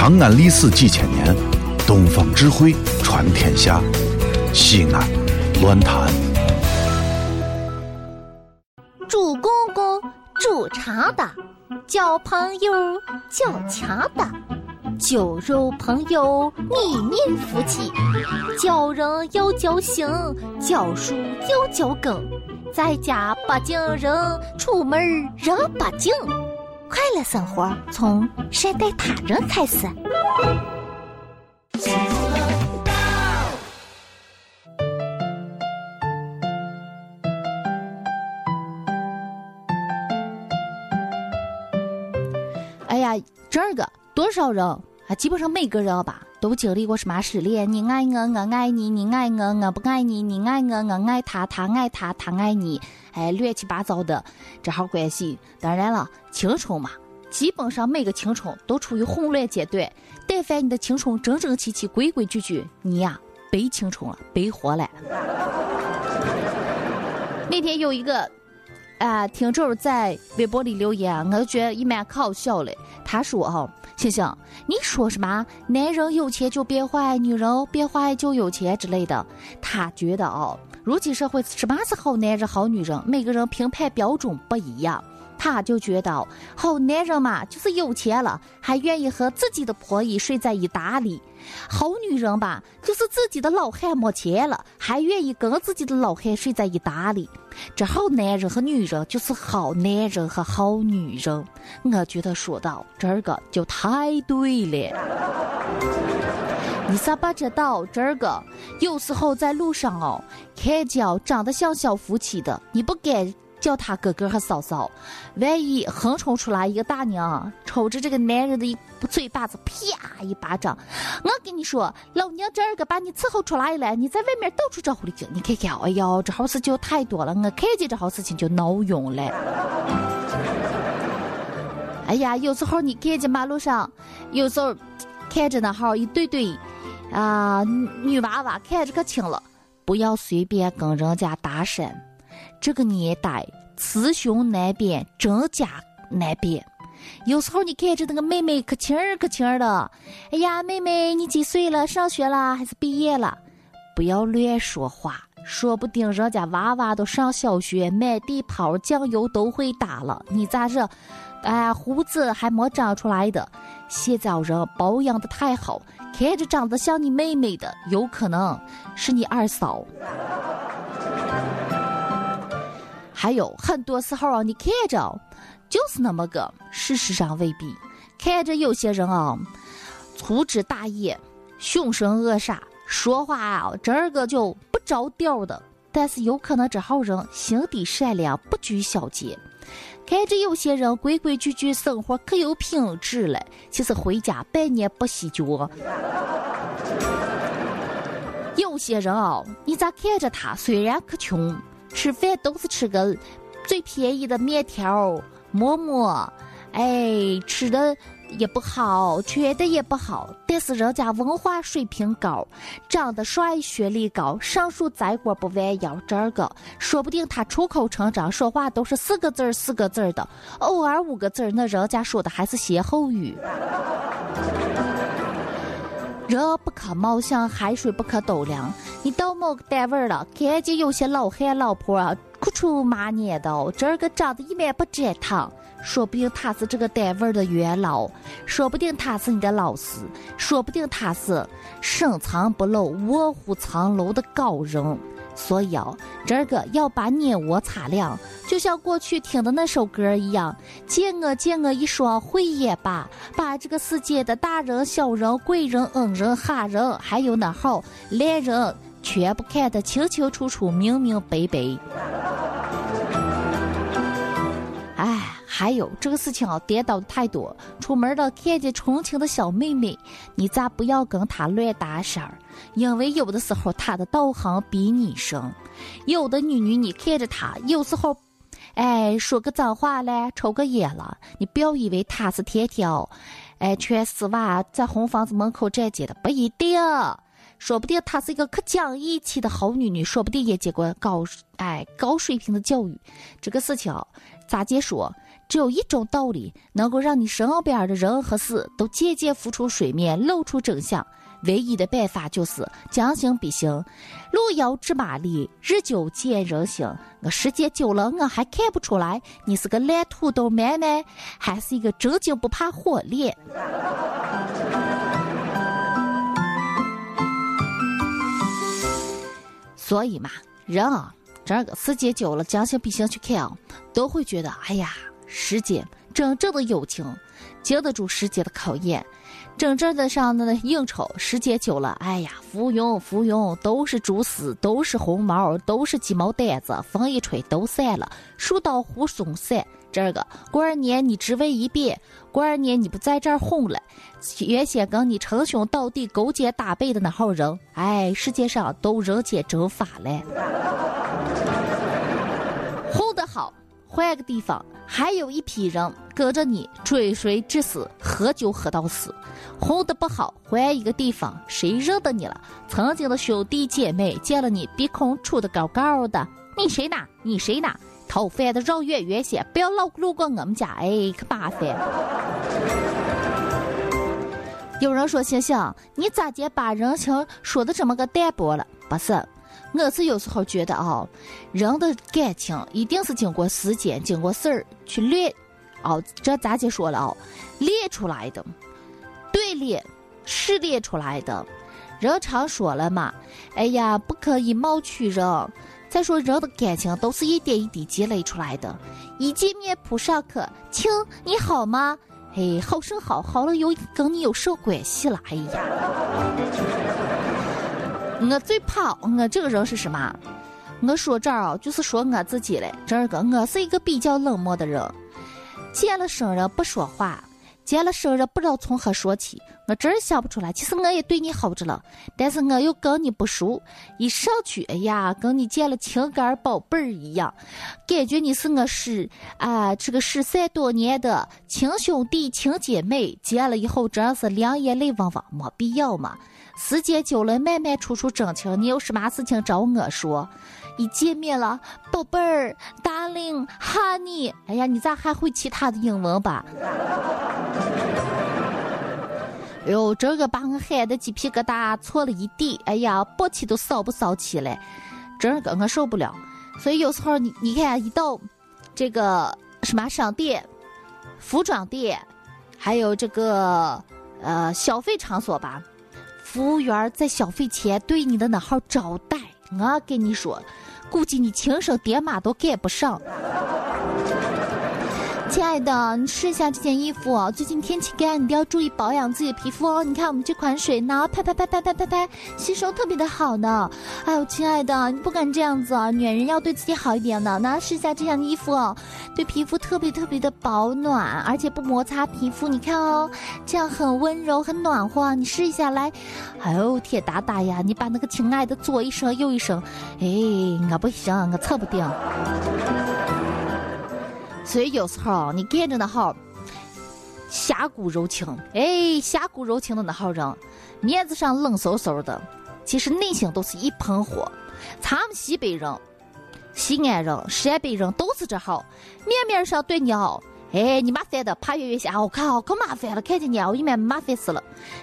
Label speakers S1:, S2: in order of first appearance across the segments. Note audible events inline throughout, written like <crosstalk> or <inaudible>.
S1: 长安历史几千年，东方智慧传天下。西安，乱谈。
S2: 主公公主长的，交朋友交强的，酒肉朋友你命夫妻，交人要交心，教书要教根，在家不敬人，出门人不敬。快乐生活从善待他人开始。哎呀，这个多少人啊？基本上每个人吧，都经历过什么失恋？你爱我，我爱你；你爱我，我不爱你；你爱我，我爱他，他爱他，他爱你。哎，乱七八糟的这号关系。当然了，青春嘛，基本上每个青春都处于混乱阶段。但凡你的青春整整齐齐、规规矩矩，你呀，白青春了，白活了。<laughs> 那天有一个。啊，听众在微博里留言，我就觉得也蛮可笑的。他说：“哈，星星，你说什么？男人有钱就变坏，女人变坏就有钱之类的。”他觉得哦，如今社会什么是好男人、好女人，每个人评判标准不一样。他就觉得好男人嘛，就是有钱了，还愿意和自己的婆姨睡在一大里；好女人吧，就是自己的老汉没钱了，还愿意跟自己的老汉睡在一大里。这好男人和女人就是好男人和好女人。我觉得说到这个就太对了。你咋不知道这个？有时候在路上哦，看见长得像小夫妻的，你不敢。叫他哥哥和嫂嫂，万一横冲出来一个大娘，瞅着这个男人的一嘴巴子，啪一巴掌！我跟你说，老娘今儿个把你伺候出来了，你在外面到处找狐狸精，你看看，哎呦，这好事就太多了，我看见这好事情就闹晕了。<laughs> 哎呀，有时候你看见马路上，有时候 <tsk> 看着那号一对对啊女娃娃，看着可亲了，不要随便跟人家搭讪。这个年代，雌雄难辨，真假难辨。有时候你看着那个妹妹可亲儿可亲儿的，哎呀，妹妹你几岁了？上学了还是毕业了？不要乱说话，说不定人家娃娃都上小学，满地跑，酱油都会打了。你咋着？哎，胡子还没长出来的。现在人保养的太好，看着长得像你妹妹的，有可能是你二嫂。还有很多时候啊，你看着就是那么个，事实上未必。看着有些人啊，粗枝大叶、凶神恶煞，说话啊这个就不着调的。但是有可能这号人心地善良，不拘小节。看着有些人规规矩矩，生活可有品质了，其实回家半年不洗脚。有些人啊，你咋看着他虽然可穷？吃饭都是吃个最便宜的面条、馍馍，哎，吃的也不好，穿的也不好，但是人家文化水平高，长得帅，学历高，上树摘果不弯腰。这个说不定他出口成章，说话都是四个字儿四个字儿的，偶尔五个字儿，那人家说的还是歇后语。人不可貌相，海水不可斗量。你到某个单位了，看见有些老汉老婆啊，哭出马眼的，这个长得一般不展堂，说不定他是这个单位的元老，说不定他是你的老师，说不定他是深藏不露、卧虎藏龙的高人。所以啊，这个要把眼窝擦亮，就像过去听的那首歌一样，借我借我一双慧眼吧，把这个世界的大人、小人、贵人、恩人、哈人，还有那号烂人，全部看得清清楚楚、明明白白。哎。还有这个事情啊，颠倒的太多。出门了看见纯情的小妹妹，你咋不要跟她乱搭讪儿？因为有的时候她的道行比你深。有的女女你看着她，有时候，哎，说个脏话嘞，抽个烟了，你不要以为她是天天，哎，全丝袜在红房子门口站街的，不一定。说不定她是一个可讲义气的好女女，说不定也接过高，哎，高水平的教育。这个事情咋解说？只有一种道理能够让你身边的人和事都渐渐浮出水面，露出真相。唯一的办法就是将心比心，路遥知马力，日久见人心。我时间久了，我还看不出来你是个烂土豆妹妹，还是一个正经不怕火炼。<laughs> 所以嘛，人啊，这个时间久了，将心比心去看啊，都会觉得，哎呀，时间真正的友情，经得住时间的考验。真正的上那应酬，时间久了，哎呀，浮云浮云，都是蛛丝，都是红毛，都是鸡毛掸子，风一吹都散了，树倒猢狲散。这个过二年你职位一变，过二年你不在这儿混了，原先跟你称兄道弟、勾肩搭背的那号人，哎，世界上都人间蒸发了。混得好。换个地方，还有一批人跟着你追随至死，喝酒喝到死。混得不好，换一个地方，谁认得你了？曾经的兄弟姐妹见了你，鼻孔出的高高的。你谁呢？你谁呢？讨饭的绕远远些，不要老路过我们家，哎，可麻烦。有人说：“星星，你咋就把人情说的这么个淡薄了？”不是。我是有时候觉得啊，人的感情一定是经过时间、经过事儿去练，哦，这咱就说了哦，练出来的，对练是练出来的。人常说了嘛，哎呀，不可以貌取人。再说人的感情都是一点一滴积累出来的，一见面扑上去，亲，你好吗？哎，好生好，好了有跟你有什关系了？哎呀。我最怕我这个人是什么？我说这儿啊，就是说我自己嘞。这个我是一个比较冷漠的人，见了生人不说话，见了生人不知道从何说起。我真想不出来，其实我也对你好着了，但是我又跟你不熟，一上去，哎呀，跟你见了情感宝贝儿一样，感觉你是我是啊，这个失散多年的亲兄弟、亲姐妹，见了以后真是两眼泪汪汪，没必要嘛。时间久了，慢慢处处真情。你有什么事情找我说？一见面了，宝贝儿，Darling，哈尼哎呀，你咋还会其他的英文吧？哎呦，这个把我喊的鸡皮疙瘩搓了一地。哎呀，勃起都骚不骚起来？这个我受不了。所以有时候你你看，一到这个什么商店、服装店，还有这个呃消费场所吧。服务员在消费前对你的那号招待，我跟你说，估计你亲生爹妈都赶不上。亲爱的，你试一下这件衣服哦。最近天气干，你一定要注意保养自己的皮肤哦。你看我们这款水呢，拍拍拍拍拍拍拍，吸收特别的好呢。哎呦，亲爱的，你不敢这样子啊！女人要对自己好一点的。那试一下这件衣服哦，对皮肤特别特别的保暖，而且不摩擦皮肤。你看哦，这样很温柔，很暖和。你试一下来。哎呦，铁打打呀，你把那个亲爱的左一声右一声，哎，我不行，我测不定。所以有时候你见着那号侠骨柔情，哎，侠骨柔情的那号人，面子上冷飕飕的，其实内心都是一盆火。咱们西北人、西安人、陕北人都是这号，面面上对你好。哎，你麻烦的，爬越越下，我靠，可麻烦了，看见你啊，我一面麻烦死了。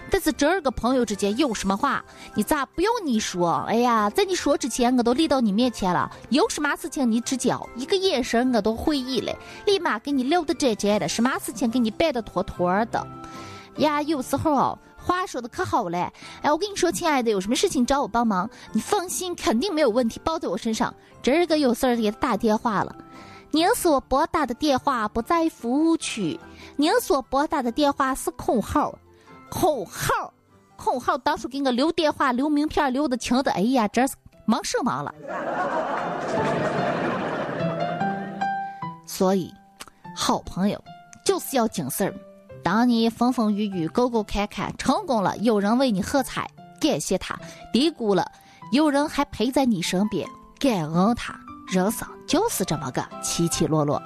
S2: 但是这儿个朋友之间有什么话，你咋不用你说？哎呀，在你说之前，我都立到你面前了。有什么事情你指教，一个眼神我都会意了，立马给你撂的窄窄的，什么事情给你办的妥妥的。呀，有时候哦话说的可好了，哎，我跟你说，亲爱的，有什么事情找我帮忙，你放心，肯定没有问题，包在我身上。这儿个有事儿给他打电话了。您所拨打的电话不在服务区，您所拨打的电话是空号，空号，空号。当初给我留电话、留名片、留的清的，哎呀，这是忙什忙了。所以，好朋友就是要精事儿。当你风风雨雨、沟沟坎坎成功了，有人为你喝彩，感谢他；低谷了，有人还陪在你身边，感恩他。人生就是这么个起起落落。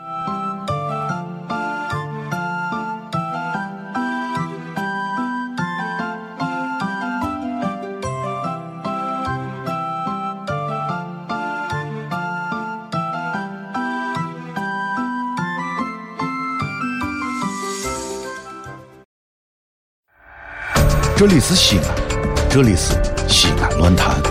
S1: 这里是西安这里是西安论坛。